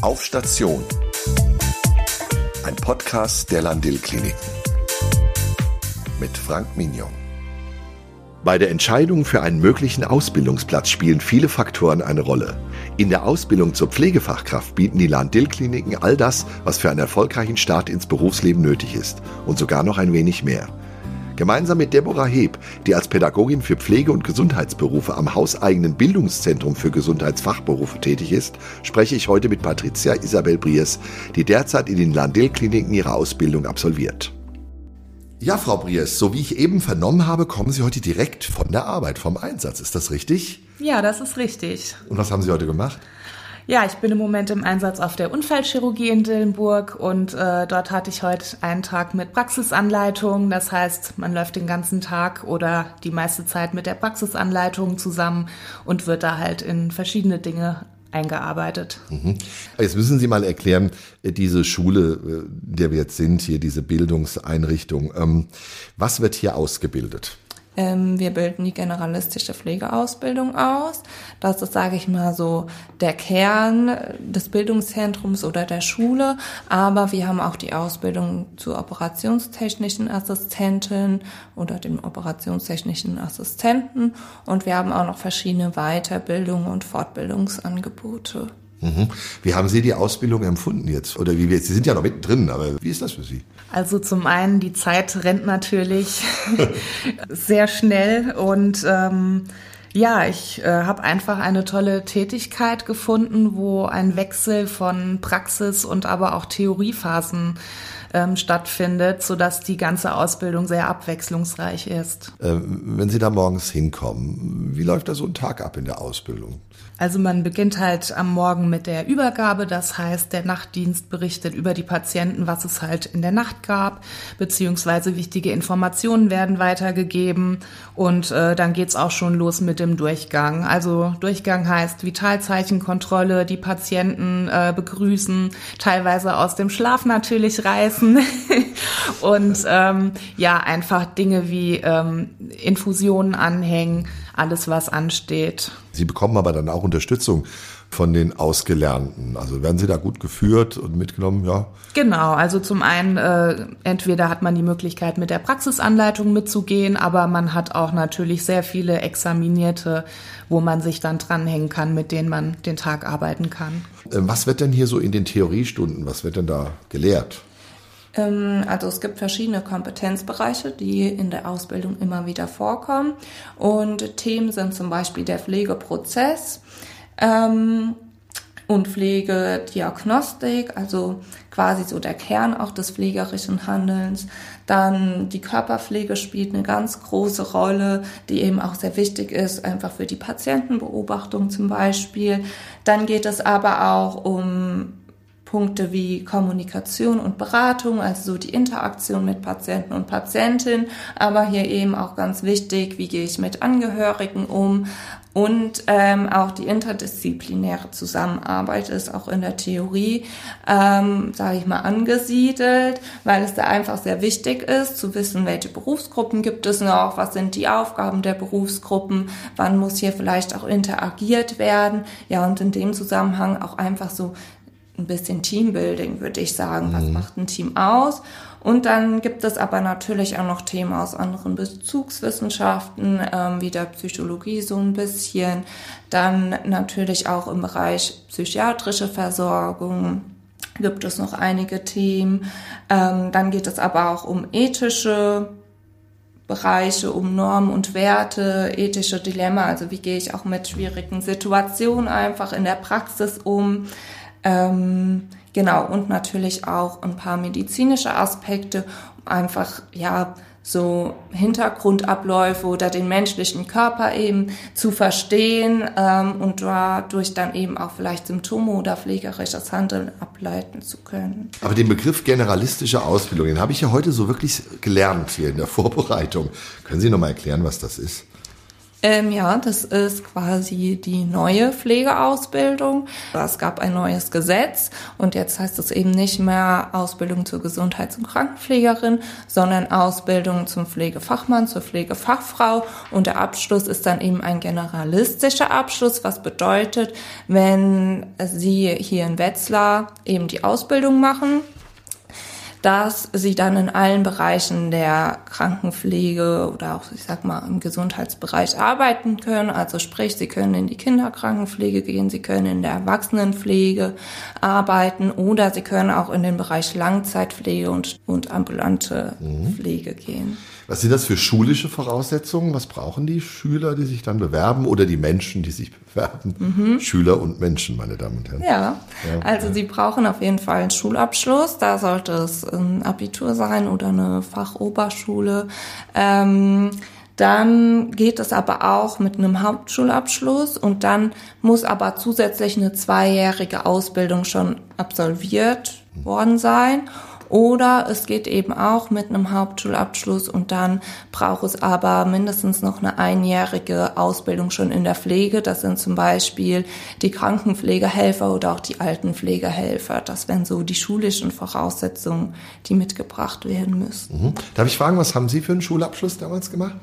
Auf Station. Ein Podcast der Landil Kliniken. Mit Frank Mignon. Bei der Entscheidung für einen möglichen Ausbildungsplatz spielen viele Faktoren eine Rolle. In der Ausbildung zur Pflegefachkraft bieten die Land-Dill-Kliniken all das, was für einen erfolgreichen Start ins Berufsleben nötig ist und sogar noch ein wenig mehr. Gemeinsam mit Deborah Heb, die als Pädagogin für Pflege- und Gesundheitsberufe am hauseigenen Bildungszentrum für Gesundheitsfachberufe tätig ist, spreche ich heute mit Patricia Isabel Briers, die derzeit in den Landil-Kliniken ihre Ausbildung absolviert. Ja, Frau Briers, so wie ich eben vernommen habe, kommen Sie heute direkt von der Arbeit, vom Einsatz. Ist das richtig? Ja, das ist richtig. Und was haben Sie heute gemacht? Ja, ich bin im Moment im Einsatz auf der Unfallchirurgie in Dillenburg und äh, dort hatte ich heute einen Tag mit Praxisanleitung. Das heißt, man läuft den ganzen Tag oder die meiste Zeit mit der Praxisanleitung zusammen und wird da halt in verschiedene Dinge eingearbeitet. Mhm. Jetzt müssen Sie mal erklären, äh, diese Schule, äh, der wir jetzt sind, hier diese Bildungseinrichtung, ähm, was wird hier ausgebildet? Ähm, wir bilden die generalistische Pflegeausbildung aus. Das ist, sage ich mal, so der Kern des Bildungszentrums oder der Schule. Aber wir haben auch die Ausbildung zur operationstechnischen Assistentin oder dem operationstechnischen Assistenten. Und wir haben auch noch verschiedene Weiterbildungen und Fortbildungsangebote. Mhm. Wie haben Sie die Ausbildung empfunden jetzt? Oder wie wir, Sie sind ja noch mittendrin, aber wie ist das für Sie? Also zum einen, die Zeit rennt natürlich sehr schnell und ähm, ja, ich äh, habe einfach eine tolle Tätigkeit gefunden, wo ein Wechsel von Praxis und aber auch Theoriephasen ähm, stattfindet, sodass die ganze Ausbildung sehr abwechslungsreich ist. Ähm, wenn Sie da morgens hinkommen, wie läuft da so ein Tag ab in der Ausbildung? Also man beginnt halt am Morgen mit der Übergabe, das heißt, der Nachtdienst berichtet über die Patienten, was es halt in der Nacht gab, beziehungsweise wichtige Informationen werden weitergegeben und äh, dann geht's auch schon los mit dem Durchgang. Also Durchgang heißt Vitalzeichenkontrolle, die Patienten äh, begrüßen, teilweise aus dem Schlaf natürlich reißen und ähm, ja, einfach Dinge wie ähm, Infusionen anhängen, alles, was ansteht. Sie bekommen aber dann auch Unterstützung von den Ausgelernten. Also werden Sie da gut geführt und mitgenommen, ja? Genau, also zum einen, äh, entweder hat man die Möglichkeit, mit der Praxisanleitung mitzugehen, aber man hat auch natürlich sehr viele Examinierte, wo man sich dann dranhängen kann, mit denen man den Tag arbeiten kann. Ähm, was wird denn hier so in den Theoriestunden, was wird denn da gelehrt? Ähm, also es gibt verschiedene Kompetenzbereiche, die in der Ausbildung immer wieder vorkommen. Und Themen sind zum Beispiel der Pflegeprozess ähm, und Pflegediagnostik, also quasi so der Kern auch des pflegerischen Handelns. Dann die Körperpflege spielt eine ganz große Rolle, die eben auch sehr wichtig ist, einfach für die Patientenbeobachtung zum Beispiel. Dann geht es aber auch um Punkte wie Kommunikation und Beratung, also so die Interaktion mit Patienten und Patientin, aber hier eben auch ganz wichtig, wie gehe ich mit Angehörigen um und ähm, auch die interdisziplinäre Zusammenarbeit ist auch in der Theorie, ähm, sage ich mal, angesiedelt, weil es da einfach sehr wichtig ist, zu wissen, welche Berufsgruppen gibt es noch, was sind die Aufgaben der Berufsgruppen, wann muss hier vielleicht auch interagiert werden. Ja, und in dem Zusammenhang auch einfach so ein bisschen Teambuilding, würde ich sagen. Was mhm. macht ein Team aus? Und dann gibt es aber natürlich auch noch Themen aus anderen Bezugswissenschaften, ähm, wie der Psychologie so ein bisschen. Dann natürlich auch im Bereich psychiatrische Versorgung gibt es noch einige Themen. Ähm, dann geht es aber auch um ethische Bereiche, um Normen und Werte, ethische Dilemma, also wie gehe ich auch mit schwierigen Situationen einfach in der Praxis um. Ähm, genau, und natürlich auch ein paar medizinische Aspekte, um einfach, ja, so Hintergrundabläufe oder den menschlichen Körper eben zu verstehen ähm, und dadurch dann eben auch vielleicht Symptome oder pflegerisches Handeln ableiten zu können. Aber den Begriff generalistische Ausbildung, den habe ich ja heute so wirklich gelernt hier in der Vorbereitung. Können Sie noch mal erklären, was das ist? Ähm, ja, das ist quasi die neue Pflegeausbildung. Es gab ein neues Gesetz und jetzt heißt es eben nicht mehr Ausbildung zur Gesundheits- und Krankenpflegerin, sondern Ausbildung zum Pflegefachmann, zur Pflegefachfrau und der Abschluss ist dann eben ein generalistischer Abschluss, was bedeutet, wenn Sie hier in Wetzlar eben die Ausbildung machen, dass sie dann in allen Bereichen der Krankenpflege oder auch, ich sag mal, im Gesundheitsbereich arbeiten können. Also sprich, sie können in die Kinderkrankenpflege gehen, sie können in der Erwachsenenpflege arbeiten oder sie können auch in den Bereich Langzeitpflege und, und ambulante mhm. Pflege gehen. Was sind das für schulische Voraussetzungen? Was brauchen die Schüler, die sich dann bewerben oder die Menschen, die sich bewerben? Mhm. Schüler und Menschen, meine Damen und Herren. Ja, ja also ja. sie brauchen auf jeden Fall einen Schulabschluss. Da sollte es ein Abitur sein oder eine Fachoberschule. Ähm, dann geht es aber auch mit einem Hauptschulabschluss und dann muss aber zusätzlich eine zweijährige Ausbildung schon absolviert worden sein. Oder es geht eben auch mit einem Hauptschulabschluss und dann braucht es aber mindestens noch eine einjährige Ausbildung schon in der Pflege. Das sind zum Beispiel die Krankenpflegehelfer oder auch die Altenpflegehelfer. Das wären so die schulischen Voraussetzungen, die mitgebracht werden müssen. Mhm. Darf ich fragen, was haben Sie für einen Schulabschluss damals gemacht?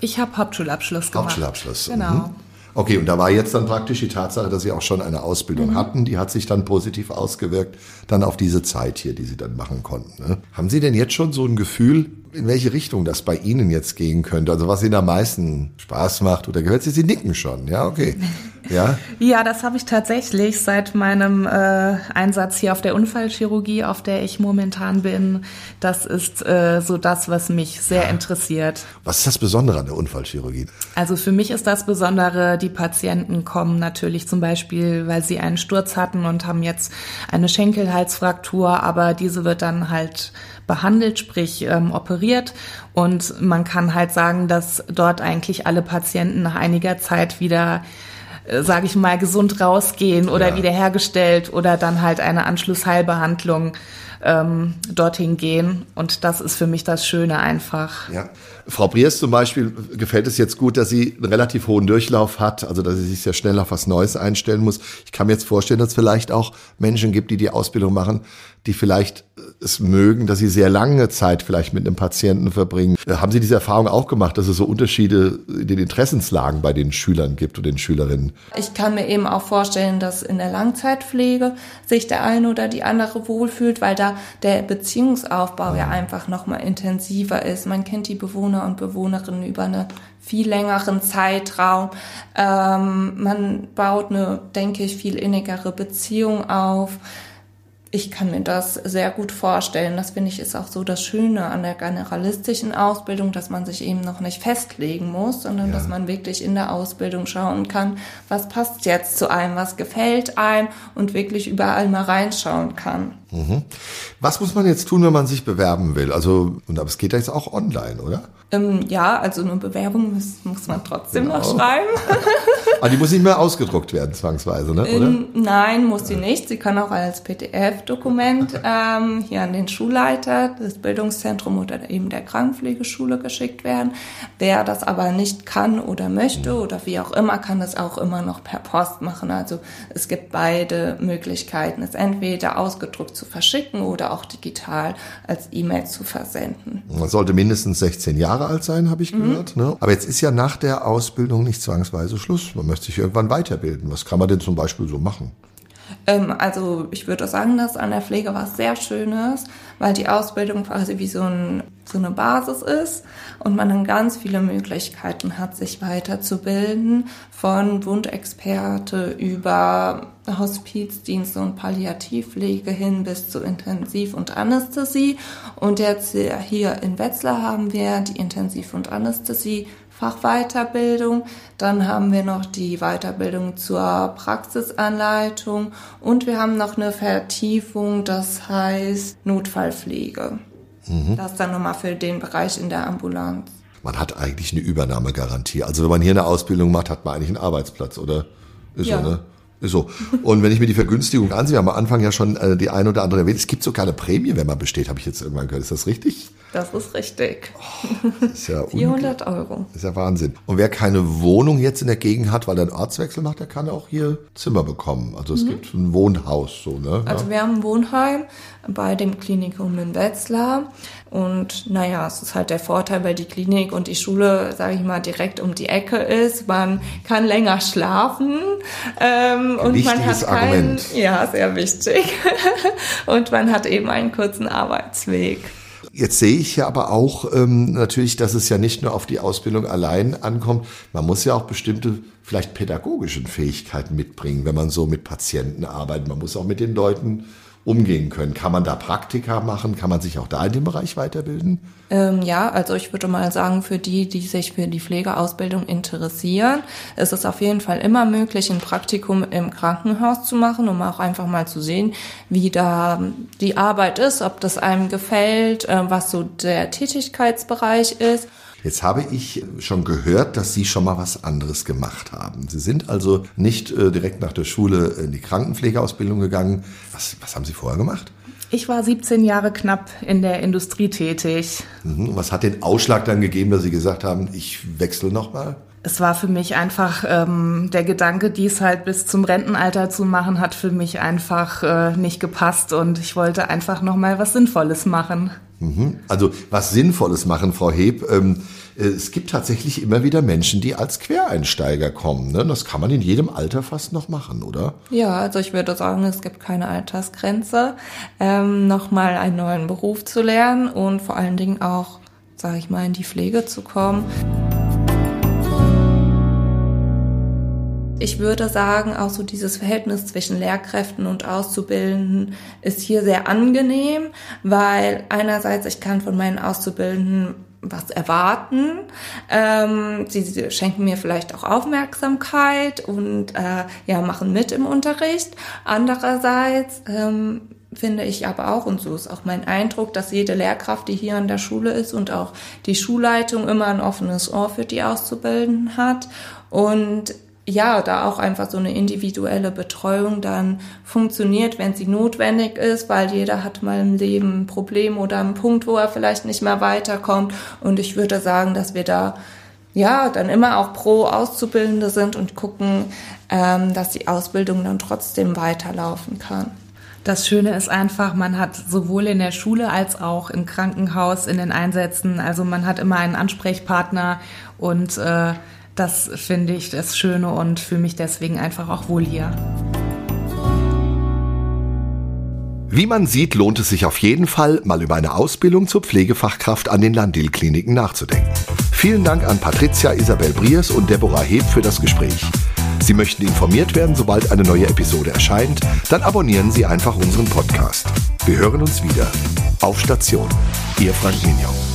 Ich habe Hauptschulabschluss gemacht. Hauptschulabschluss. Genau. Mhm. Okay, und da war jetzt dann praktisch die Tatsache, dass Sie auch schon eine Ausbildung mhm. hatten, die hat sich dann positiv ausgewirkt, dann auf diese Zeit hier, die Sie dann machen konnten. Ne? Haben Sie denn jetzt schon so ein Gefühl, in welche Richtung das bei Ihnen jetzt gehen könnte? Also was Ihnen am meisten Spaß macht oder gehört Sie? Sie nicken schon, ja, okay. Ja, ja das habe ich tatsächlich seit meinem äh, Einsatz hier auf der Unfallchirurgie, auf der ich momentan bin. Das ist äh, so das, was mich sehr ja. interessiert. Was ist das Besondere an der Unfallchirurgie? Also für mich ist das Besondere, die Patienten kommen natürlich zum Beispiel, weil sie einen Sturz hatten und haben jetzt eine Schenkelhalsfraktur, aber diese wird dann halt behandelt, sprich ähm, operiert. Und man kann halt sagen, dass dort eigentlich alle Patienten nach einiger Zeit wieder äh, sage ich mal, gesund rausgehen oder ja. wiederhergestellt oder dann halt eine Anschlussheilbehandlung ähm, dorthin gehen. Und das ist für mich das Schöne einfach. Ja. Frau Briers zum Beispiel gefällt es jetzt gut, dass sie einen relativ hohen Durchlauf hat, also dass sie sich sehr schnell auf was Neues einstellen muss. Ich kann mir jetzt vorstellen, dass es vielleicht auch Menschen gibt, die die Ausbildung machen, die vielleicht es mögen, dass sie sehr lange Zeit vielleicht mit einem Patienten verbringen. Äh, haben Sie diese Erfahrung auch gemacht, dass es so Unterschiede in den Interessenslagen bei den Schülern gibt oder den Schülerinnen? Ich kann mir eben auch vorstellen, dass in der Langzeitpflege sich der eine oder die andere wohlfühlt, weil da der Beziehungsaufbau ja einfach nochmal intensiver ist. Man kennt die Bewohner und Bewohnerinnen über einen viel längeren Zeitraum. Ähm, man baut eine, denke ich, viel innigere Beziehung auf ich kann mir das sehr gut vorstellen. Das finde ich ist auch so das Schöne an der generalistischen Ausbildung, dass man sich eben noch nicht festlegen muss, sondern ja. dass man wirklich in der Ausbildung schauen kann, was passt jetzt zu einem, was gefällt einem und wirklich überall mal reinschauen kann. Mhm. Was muss man jetzt tun, wenn man sich bewerben will? Also, und aber es geht ja jetzt auch online, oder? Ähm, ja, also eine Bewerbung muss, muss man trotzdem genau. noch schreiben. aber die muss nicht mehr ausgedruckt werden, zwangsweise, ne? oder? Ähm, nein, muss sie nicht. Sie kann auch als PDF-Dokument ähm, hier an den Schulleiter des Bildungszentrums oder eben der Krankenpflegeschule geschickt werden. Wer das aber nicht kann oder möchte mhm. oder wie auch immer, kann das auch immer noch per Post machen. Also es gibt beide Möglichkeiten. Es entweder ausgedruckt zu verschicken oder auch digital als E-Mail zu versenden. Man sollte mindestens 16 Jahre alt sein, habe ich mhm. gehört. Ne? Aber jetzt ist ja nach der Ausbildung nicht zwangsweise Schluss. Man möchte sich irgendwann weiterbilden. Was kann man denn zum Beispiel so machen? Ähm, also ich würde sagen, dass an der Pflege was sehr Schönes, weil die Ausbildung quasi wie so, ein, so eine Basis ist und man dann ganz viele Möglichkeiten hat, sich weiterzubilden, von Wundexperte über Hospizdienste und Palliativpflege hin bis zu Intensiv- und Anästhesie. Und jetzt hier in Wetzlar haben wir die Intensiv- und Anästhesie Fachweiterbildung. Dann haben wir noch die Weiterbildung zur Praxisanleitung und wir haben noch eine Vertiefung, das heißt Notfallpflege. Mhm. Das dann nochmal für den Bereich in der Ambulanz. Man hat eigentlich eine Übernahmegarantie. Also wenn man hier eine Ausbildung macht, hat man eigentlich einen Arbeitsplatz, oder? Ist ja. so, ne? So. Und wenn ich mir die Vergünstigung ansehe, wir haben am Anfang ja schon äh, die eine oder andere erwähnt, es gibt sogar eine Prämie, wenn man besteht, habe ich jetzt irgendwann gehört. Ist das richtig? Das ist richtig. Oh, das ist ja 400 Euro. Das ist ja Wahnsinn. Und wer keine Wohnung jetzt in der Gegend hat, weil er einen Ortswechsel macht, der kann auch hier Zimmer bekommen. Also es mhm. gibt ein Wohnhaus, so, ne? Also ja. wir haben ein Wohnheim bei dem Klinikum in Wetzlar. Und naja, es ist halt der Vorteil, weil die Klinik und die Schule, sage ich mal, direkt um die Ecke ist. Man kann länger schlafen ähm, und man hat kein, Argument. ja sehr wichtig und man hat eben einen kurzen Arbeitsweg. Jetzt sehe ich ja aber auch ähm, natürlich, dass es ja nicht nur auf die Ausbildung allein ankommt. Man muss ja auch bestimmte, vielleicht pädagogischen Fähigkeiten mitbringen, wenn man so mit Patienten arbeitet. Man muss auch mit den Leuten umgehen können. Kann man da Praktika machen? Kann man sich auch da in dem Bereich weiterbilden? Ähm, ja, also ich würde mal sagen, für die, die sich für die Pflegeausbildung interessieren, ist es auf jeden Fall immer möglich, ein Praktikum im Krankenhaus zu machen, um auch einfach mal zu sehen, wie da die Arbeit ist, ob das einem gefällt, äh, was so der Tätigkeitsbereich ist. Jetzt habe ich schon gehört, dass Sie schon mal was anderes gemacht haben. Sie sind also nicht äh, direkt nach der Schule in die Krankenpflegeausbildung gegangen. Was, was haben Sie vorher gemacht? Ich war 17 Jahre knapp in der Industrie tätig. Mhm. Was hat den Ausschlag dann gegeben, dass Sie gesagt haben, ich wechsle nochmal? Es war für mich einfach ähm, der Gedanke, dies halt bis zum Rentenalter zu machen, hat für mich einfach äh, nicht gepasst und ich wollte einfach nochmal was Sinnvolles machen. Mhm. Also was Sinnvolles machen, Frau Heb. Ähm, äh, es gibt tatsächlich immer wieder Menschen, die als Quereinsteiger kommen. Ne? Das kann man in jedem Alter fast noch machen, oder? Ja, also ich würde sagen, es gibt keine Altersgrenze, ähm, nochmal einen neuen Beruf zu lernen und vor allen Dingen auch, sage ich mal, in die Pflege zu kommen. Ich würde sagen, auch so dieses Verhältnis zwischen Lehrkräften und Auszubildenden ist hier sehr angenehm, weil einerseits ich kann von meinen Auszubildenden was erwarten. Ähm, sie, sie, schenken mir vielleicht auch Aufmerksamkeit und äh, ja machen mit im Unterricht. Andererseits ähm, finde ich aber auch, und so ist auch mein Eindruck, dass jede Lehrkraft, die hier an der Schule ist und auch die Schulleitung immer ein offenes Ohr für die Auszubildenden hat. Und ja, da auch einfach so eine individuelle Betreuung dann funktioniert, wenn sie notwendig ist, weil jeder hat mal im Leben ein Problem oder einen Punkt, wo er vielleicht nicht mehr weiterkommt. Und ich würde sagen, dass wir da ja dann immer auch pro Auszubildende sind und gucken, ähm, dass die Ausbildung dann trotzdem weiterlaufen kann. Das Schöne ist einfach, man hat sowohl in der Schule als auch im Krankenhaus in den Einsätzen, also man hat immer einen Ansprechpartner und äh, das finde ich das Schöne und fühle mich deswegen einfach auch wohl hier. Wie man sieht, lohnt es sich auf jeden Fall, mal über eine Ausbildung zur Pflegefachkraft an den Landil-Kliniken nachzudenken. Vielen Dank an Patricia Isabel Briers und Deborah Heb für das Gespräch. Sie möchten informiert werden, sobald eine neue Episode erscheint, dann abonnieren Sie einfach unseren Podcast. Wir hören uns wieder. Auf Station. Ihr Frank Mignon.